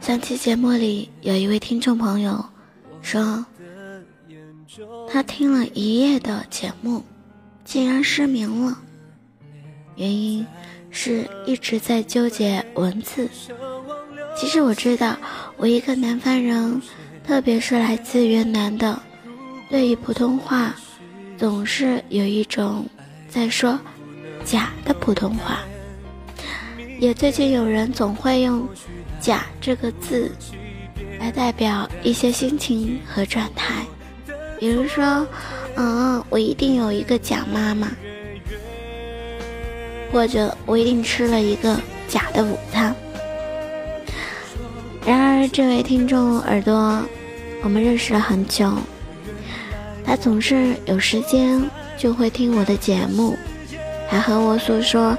上期节目里有一位听众朋友说，他听了一夜的节目，竟然失明了，原因是一直在纠结文字。其实我知道，我一个南方人，特别是来自云南的，对于普通话，总是有一种在说假的普通话。也最近有人总会用“假”这个字来代表一些心情和状态，比如说，嗯，我一定有一个假妈妈，或者我一定吃了一个假的午餐。然而，这位听众耳朵，我们认识了很久，他总是有时间就会听我的节目，还和我诉说。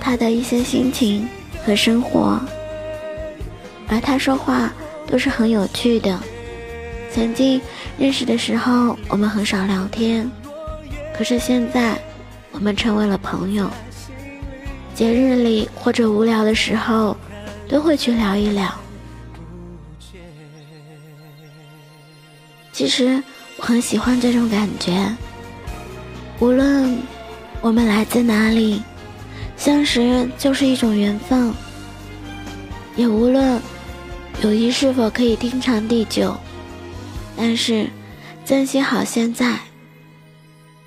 他的一些心情和生活，而他说话都是很有趣的。曾经认识的时候，我们很少聊天，可是现在我们成为了朋友。节日里或者无聊的时候，都会去聊一聊。其实我很喜欢这种感觉，无论我们来自哪里。相识就是一种缘分，也无论友谊是否可以天长地久，但是珍惜好现在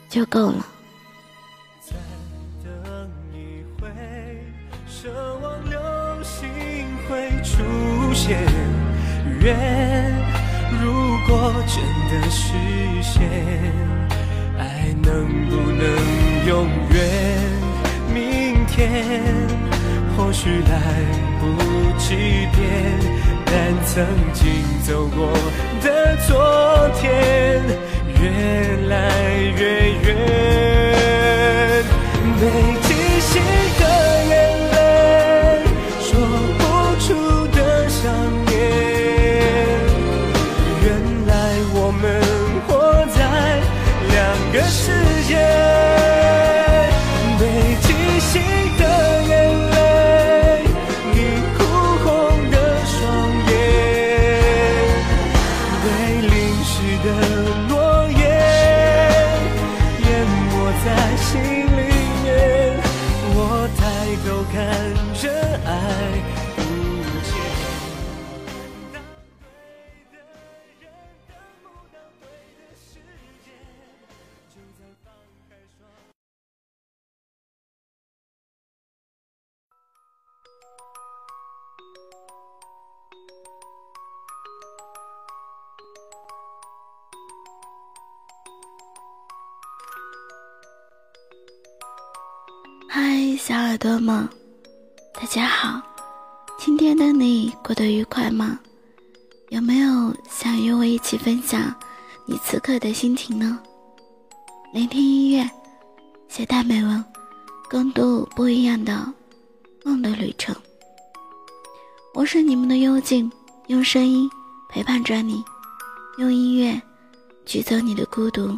就够了。再等一回，奢望流星会出现。愿如果真的实现，爱能不能永远？天或许来不及变，但曾经走过的昨天越来越远。被记醒的嗨，小耳朵们，大家好！今天的你过得愉快吗？有没有想与我一起分享你此刻的心情呢？聆听音乐，携带美文，共度不一样的梦的旅程。我是你们的幽静，用声音陪伴着你，用音乐驱走你的孤独。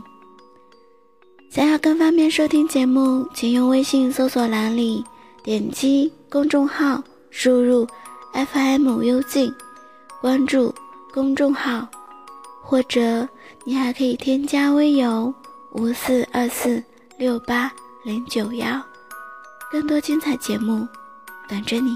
想要更方便收听节目，请用微信搜索栏里点击公众号，输入 FM 幽静，关注公众号，或者你还可以添加微友五四二四六八零九幺，更多精彩节目等着你。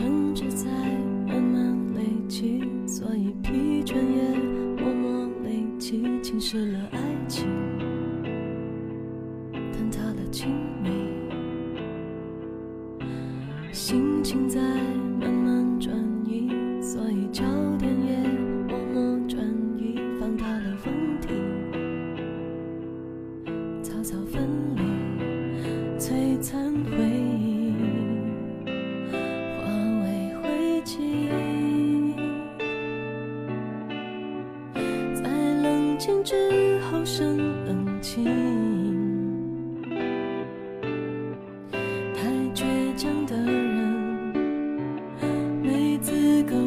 争执在慢慢累积，所以疲倦也默默累积，侵蚀了爱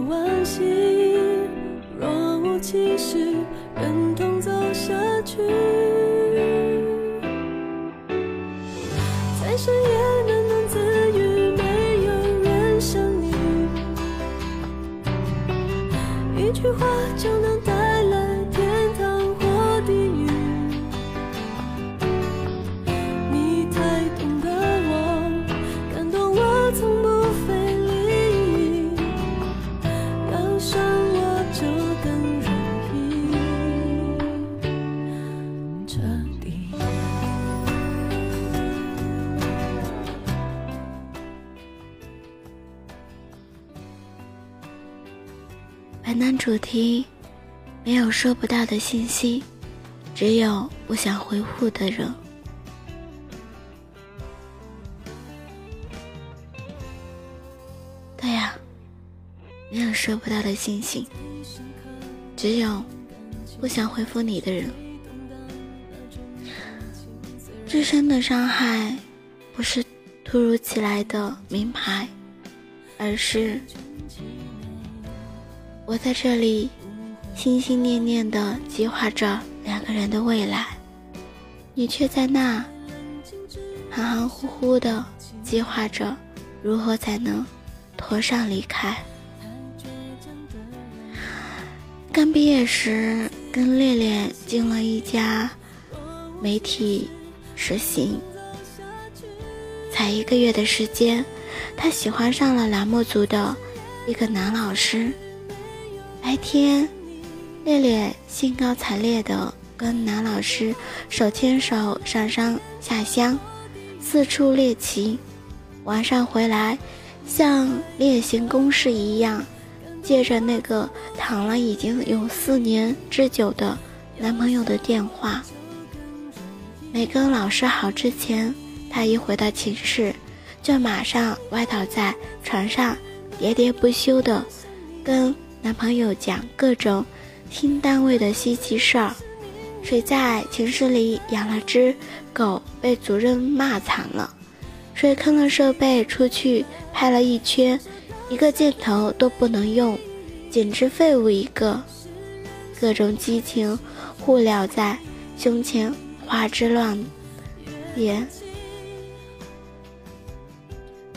惋惜。若无其事，一没有收不到的信息，只有不想回复的人。对呀、没有收不到的信息，只有不想回复你的人。自身的伤害不是突如其来的名牌，而是我在这里心心念念的计划着两个人的未来，你却在那含含糊糊的计划着如何才能妥善离开。刚毕业时，跟烈烈进了一家媒体实习，才一个月的时间，他喜欢上了栏目组的一个男老师。白天，烈烈兴高采烈地跟男老师手牵手上山下乡，四处猎奇；晚上回来，像例行公事一样，借着那个躺了已经有四年之久的男朋友的电话。没跟老师好之前，她一回到寝室，就马上歪倒在床上，喋喋不休地跟男朋友讲各种新单位的稀奇事儿。谁在寝室里养了只狗，被主任骂惨了；谁坑了设备出去拍了一圈，一个镜头都不能用，简直废物一个。各种激情互撩在胸前，花枝乱眼。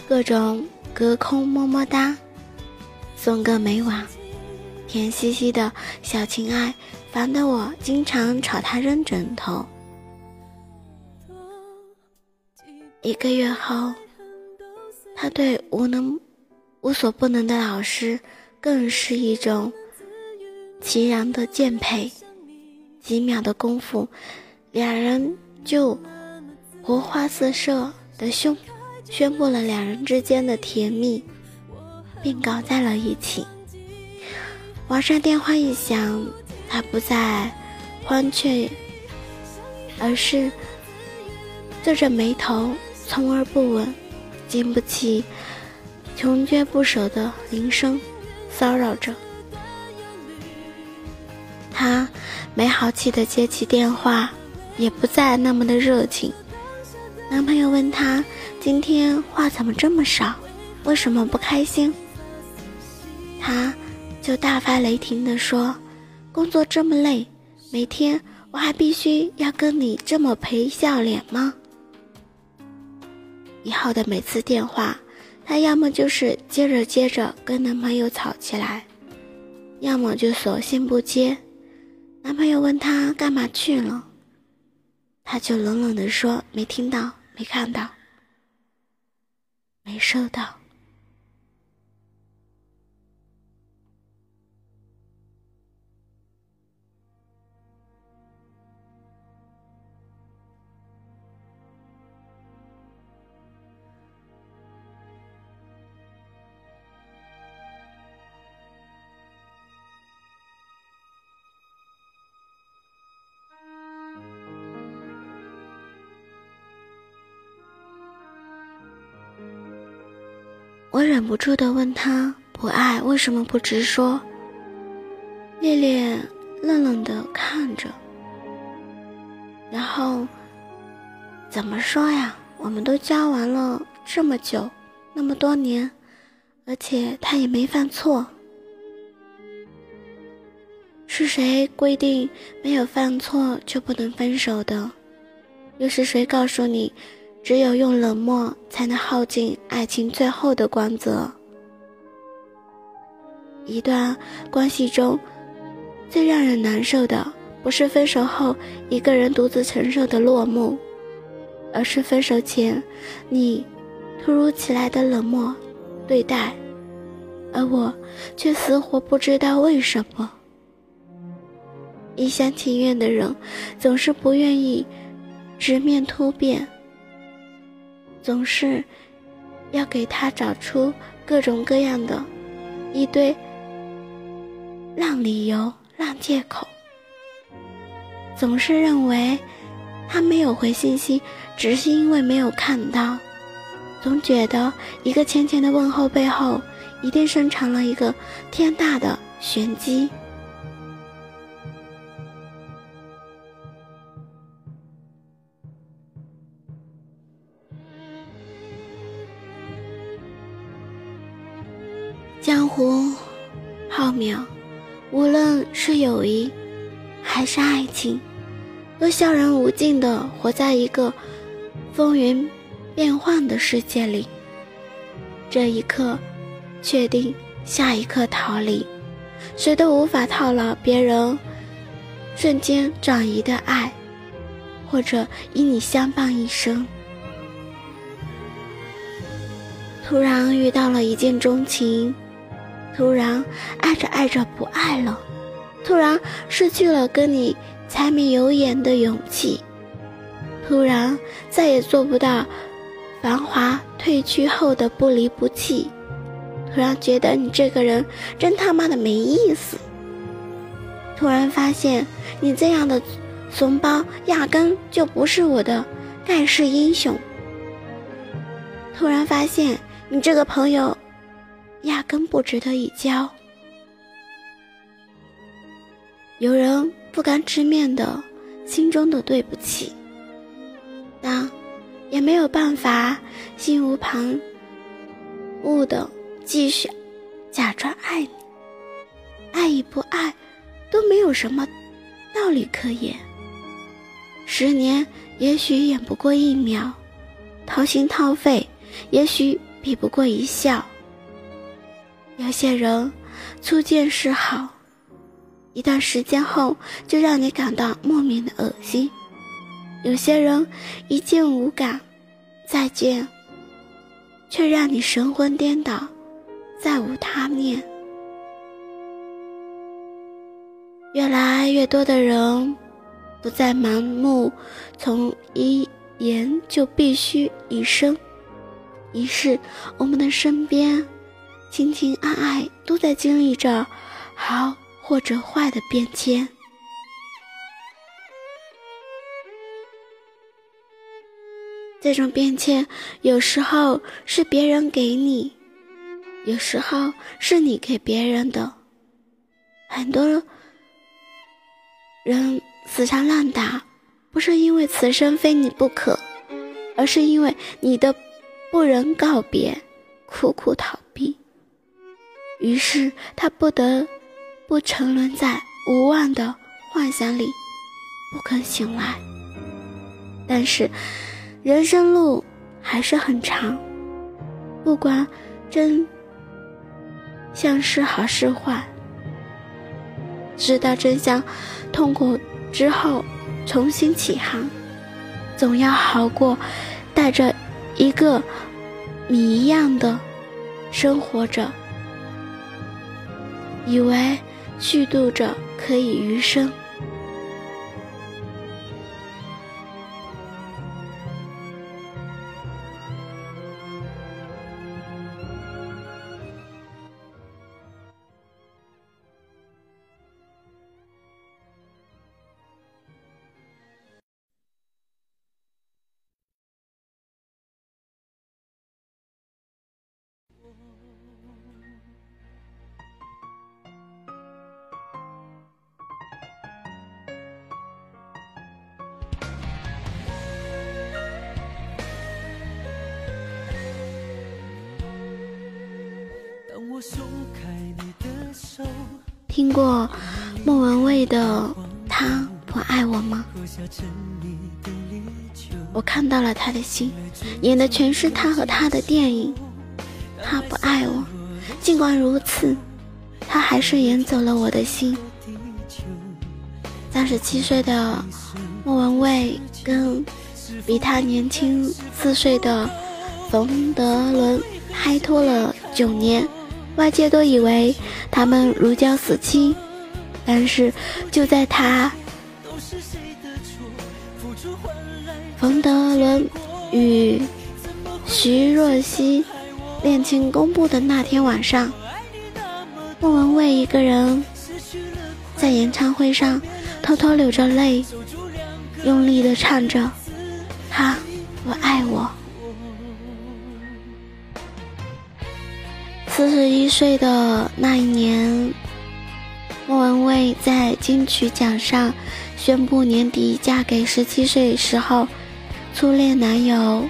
各种隔空么么哒，送个没完。甜兮兮的小情爱，烦得我经常朝他扔枕头。一个月后，他对无能、无所不能的老师，更是一种奇然的敬佩。几秒的功夫，两人就火花四射的宣宣布了两人之间的甜蜜，并搞在了一起。晚上电话一响，他不再欢雀，而是皱着眉头，从而不稳，经不起穷追不舍的铃声骚扰着。他没好气的接起电话，也不再那么的热情。男朋友问他：“今天话怎么这么少？为什么不开心？”他就大发雷霆地说：“工作这么累，每天我还必须要跟你这么赔笑脸吗？”以后的每次电话，她要么就是接着接着跟男朋友吵起来，要么就索性不接。男朋友问她干嘛去了，她就冷冷地说：“没听到，没看到，没收到。”忍不住的问他：“不爱为什么不直说？”烈烈愣愣的看着，然后怎么说呀？我们都交往了这么久，那么多年，而且他也没犯错。是谁规定没有犯错就不能分手的？又是谁告诉你，只有用冷漠才能耗尽爱情最后的光泽？一段关系中，最让人难受的，不是分手后一个人独自承受的落幕，而是分手前你突如其来的冷漠对待，而我却死活不知道为什么。一厢情愿的人，总是不愿意直面突变，总是要给他找出各种各样的一堆烂理由、烂借口，总是认为他没有回信息，只是因为没有看到，总觉得一个浅浅的问候背后，一定深藏了一个天大的玄机。渺，无论是友谊还是爱情，都悄然无尽的活在一个风云变幻的世界里。这一刻确定，下一刻逃离，谁都无法套牢别人瞬间转移的爱，或者与你相伴一生。突然遇到了一见钟情。突然爱着爱着不爱了，突然失去了跟你柴米油盐的勇气，突然再也做不到繁华褪去后的不离不弃，突然觉得你这个人真他妈的没意思，突然发现你这样的怂包压根就不是我的盖世英雄，突然发现你这个朋友。压根不值得一交。有人不敢直面的心中的对不起，但也没有办法心无旁骛的继续假装爱你。爱与不爱都没有什么道理可言。十年也许演不过一秒，掏心掏肺也许比不过一笑。有些人初见是好，一段时间后就让你感到莫名的恶心；有些人一见无感，再见却让你神魂颠倒，再无他念。越来越多的人不再盲目从一言就必须一生，于是我们的身边。情情爱爱都在经历着好或者坏的变迁，这种变迁有时候是别人给你，有时候是你给别人的。很多人死缠烂打，不是因为此生非你不可，而是因为你的不忍告别，苦苦逃避。于是他不得不沉沦在无望的幻想里，不肯醒来。但是，人生路还是很长，不管真相是好是坏，知道真相，痛苦之后重新起航，总要好过带着一个谜一样的生活着。以为虚度者可以余生。听过莫文蔚的《他不爱我吗》？我看到了他的心，演的全是他和他的电影。他不爱我，尽管如此，他还是演走了我的心。三十七岁的莫文蔚跟比他年轻四岁的冯德伦拍拖了九年。外界都以为他们如胶似漆，但是就在他冯德伦与徐若曦恋情公布的那天晚上，莫文蔚一个人在演唱会上偷偷流着泪，用力的唱着：“他不爱我。”四十一岁的那一年，莫文蔚在金曲奖上宣布年底嫁给十七岁时候初恋男友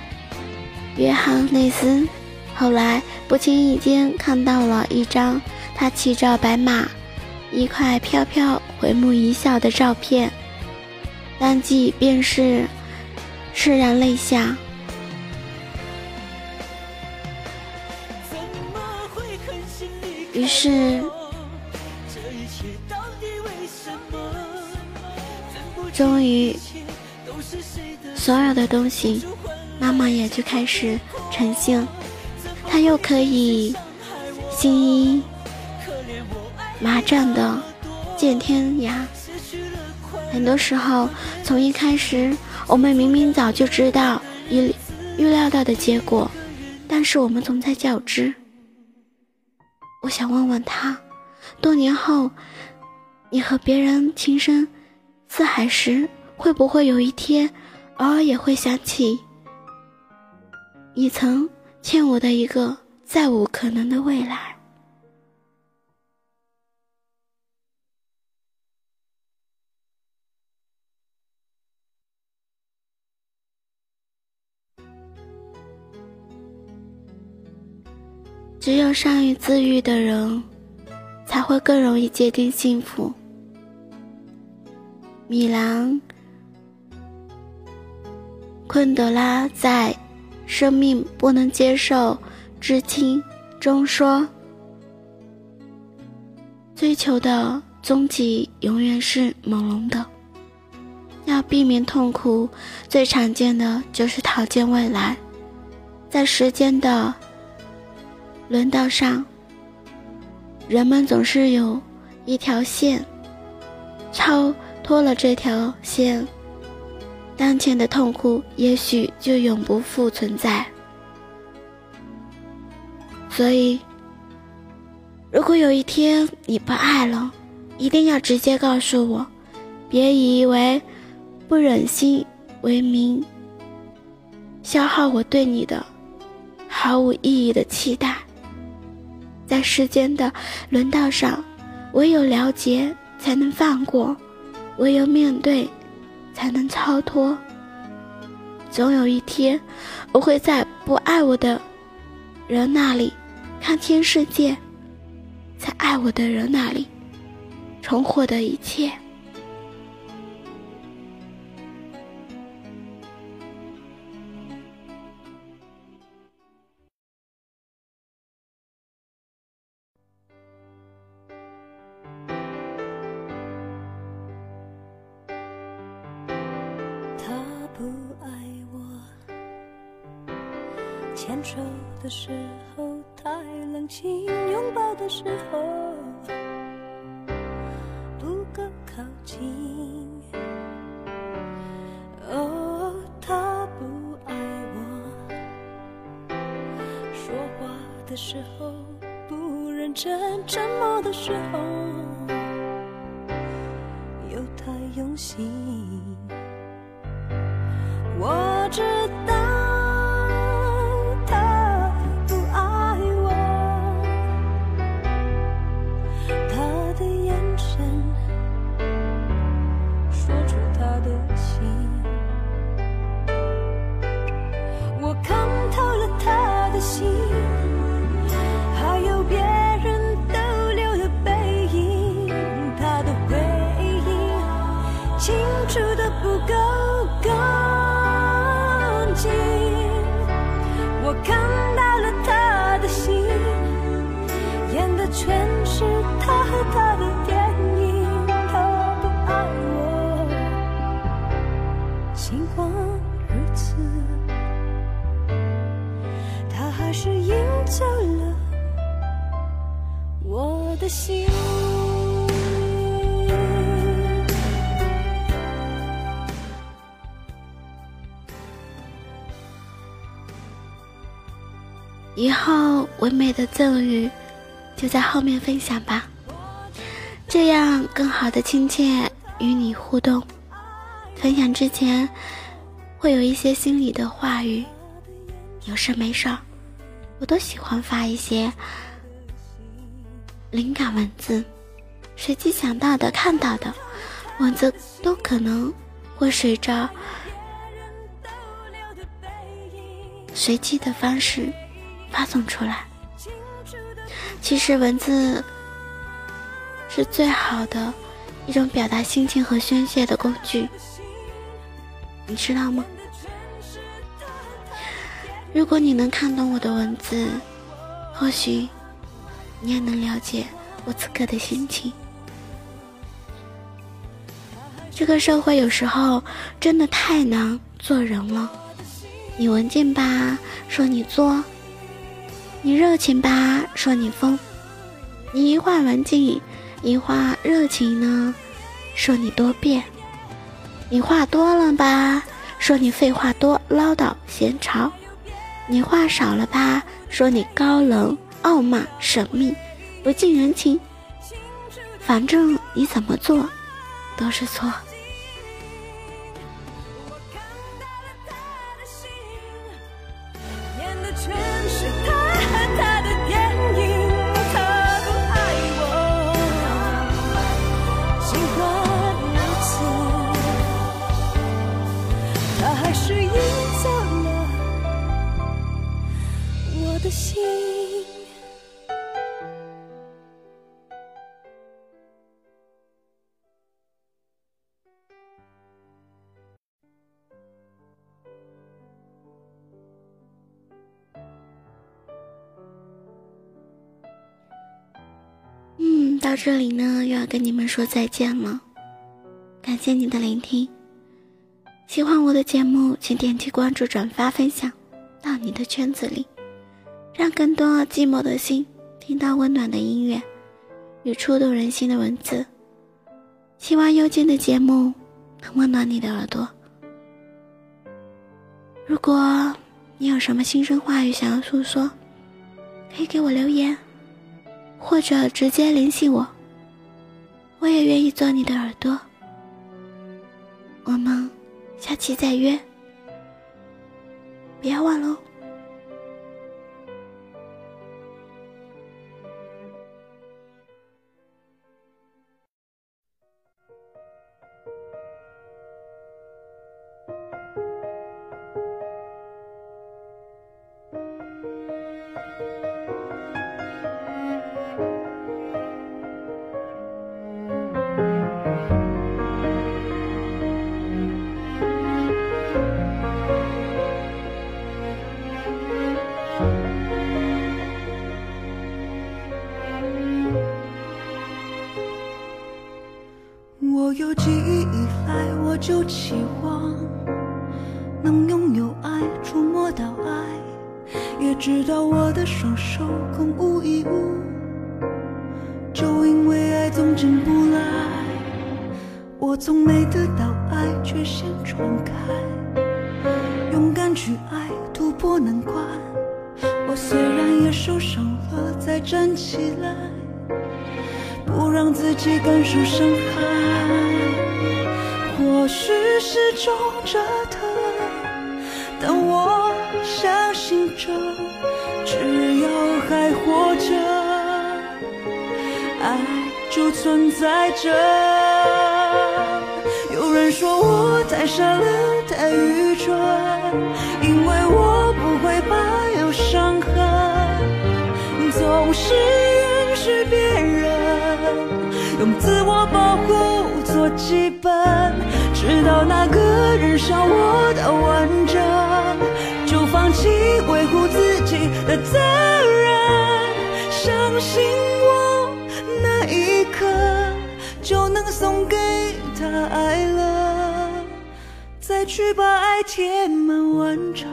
约翰内斯。后来不经意间看到了一张他骑着白马，一块飘飘回眸一笑的照片，当即便是潸然泪下。于是，终于，所有的东西，妈妈也就开始呈现。她又可以心衣麻将的见天涯。很多时候，从一开始，我们明明早就知道预预料到的结果，但是我们总在较真。我想问问他，多年后，你和别人情深似海时，会不会有一天，偶尔也会想起你曾欠我的一个再无可能的未来？只有善于自愈的人，才会更容易界定幸福。米兰昆德拉在《生命不能接受至亲》中说：“追求的终极永远是朦胧的。要避免痛苦，最常见的就是讨见未来，在时间的。”轮道上，人们总是有一条线，超脱了这条线，当前的痛苦也许就永不复存在。所以，如果有一天你不爱了，一定要直接告诉我，别以为不忍心为名，消耗我对你的毫无意义的期待。在世间的轮道上，唯有了解才能放过，唯有面对才能超脱。总有一天，我会在不爱我的人那里看清世界，在爱我的人那里重获得一切。不爱我牵手的时候太冷清，拥抱的时候不够靠近。哦，他不爱我，说话的时候不认真，沉默的时候又太用心。以后唯美的赠语就在后面分享吧，这样更好的亲切与你互动。分享之前会有一些心里的话语，有事没事，我都喜欢发一些灵感文字，随机想到的、看到的文字都可能会随着随机的方式发送出来。其实文字是最好的一种表达心情和宣泄的工具。你知道吗？如果你能看懂我的文字，或许你也能了解我此刻的心情。这个社会有时候真的太难做人了。你文静吧，说你作；你热情吧，说你疯；你一话文静，一话热情呢，说你多变。你话多了吧，说你废话多、唠叨、闲吵；你话少了吧，说你高冷、傲慢、神秘、不近人情。反正你怎么做，都是错。这里呢，又要跟你们说再见了。感谢你的聆听，喜欢我的节目，请点击关注、转发、分享到你的圈子里，让更多寂寞的心听到温暖的音乐与触动人心的文字。希望幽静的节目能温暖你的耳朵。如果你有什么心声话语想要诉说，可以给我留言。或者直接联系我，我也愿意做你的耳朵。我们下期再约，别忘了。就期望能拥有爱，触摸到爱，也知道我的双手空无一物，就因为爱总进不来。我从没得到爱，却先闯开，勇敢去爱，突破难关。我虽然也受伤了，再站起来。不让自己感受伤害，或许是种折腾，但我相信着，只要还活着，爱就存在着。有人说我太傻了，太愚蠢，因为我不会怕有伤痕，总是允许别人。用自我保护做基本，直到那个人伤我的完整，就放弃维护自己的责任。相信我，那一刻就能送给他爱了，再去把爱填满完整。